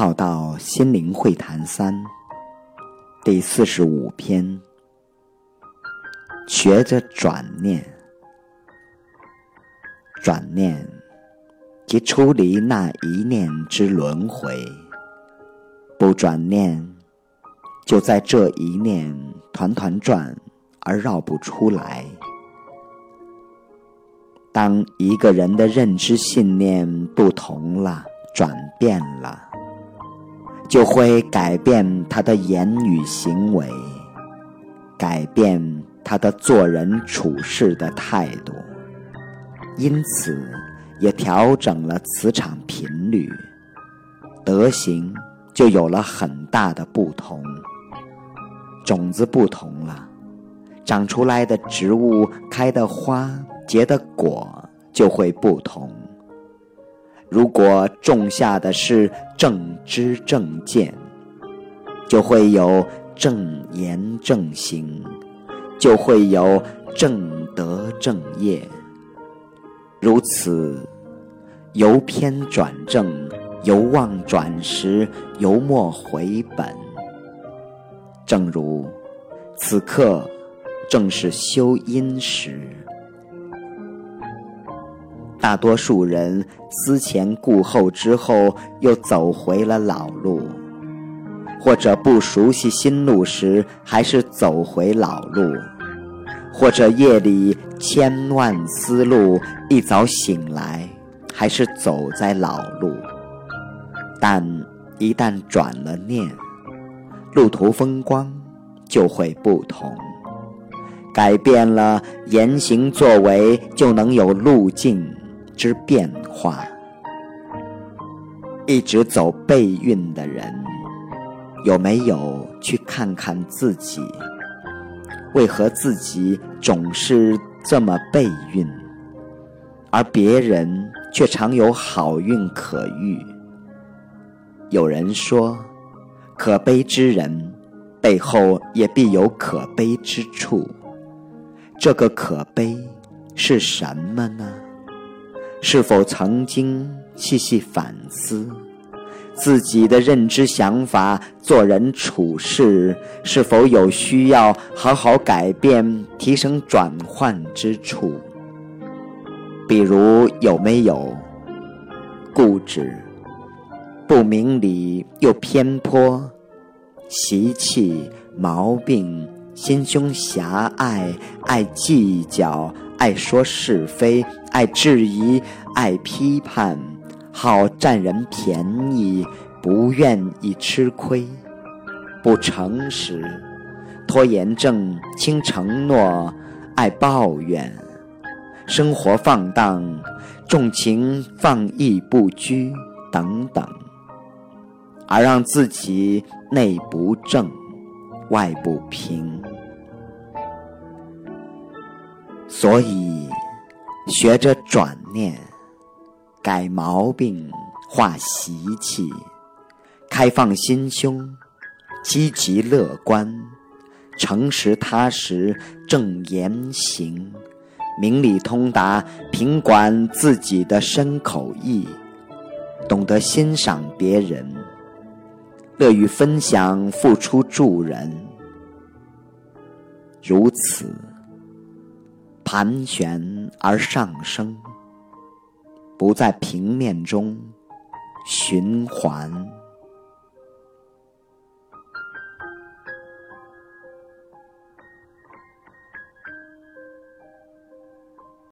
浩道心灵会谈三第四十五篇，学着转念，转念即出离那一念之轮回，不转念，就在这一念团团转而绕不出来。当一个人的认知信念不同了，转变了。就会改变他的言语行为，改变他的做人处事的态度，因此也调整了磁场频率，德行就有了很大的不同。种子不同了，长出来的植物开的花结的果就会不同。如果种下的是正知正见，就会有正言正行，就会有正德正业。如此，由偏转正，由妄转实，由末回本。正如此刻，正是修因时。大多数人思前顾后之后，又走回了老路；或者不熟悉新路时，还是走回老路；或者夜里千万思路，一早醒来，还是走在老路。但一旦转了念，路途风光就会不同，改变了言行作为，就能有路径。之变化，一直走背运的人，有没有去看看自己？为何自己总是这么背运，而别人却常有好运可遇？有人说，可悲之人背后也必有可悲之处。这个可悲是什么呢？是否曾经细细反思自己的认知、想法、做人处事，是否有需要好好改变、提升、转换之处？比如有没有固执、不明理又偏颇、习气、毛病、心胸狭隘、爱计较？爱说是非，爱质疑，爱批判，好占人便宜，不愿意吃亏，不诚实，拖延症，轻承诺，爱抱怨，生活放荡，重情放逸不拘等等，而让自己内不正，外不平。所以，学着转念，改毛病，化习气，开放心胸，积极乐观，诚实踏实，正言行，明理通达，平管自己的身口意，懂得欣赏别人，乐于分享，付出助人，如此。盘旋而上升，不在平面中循环。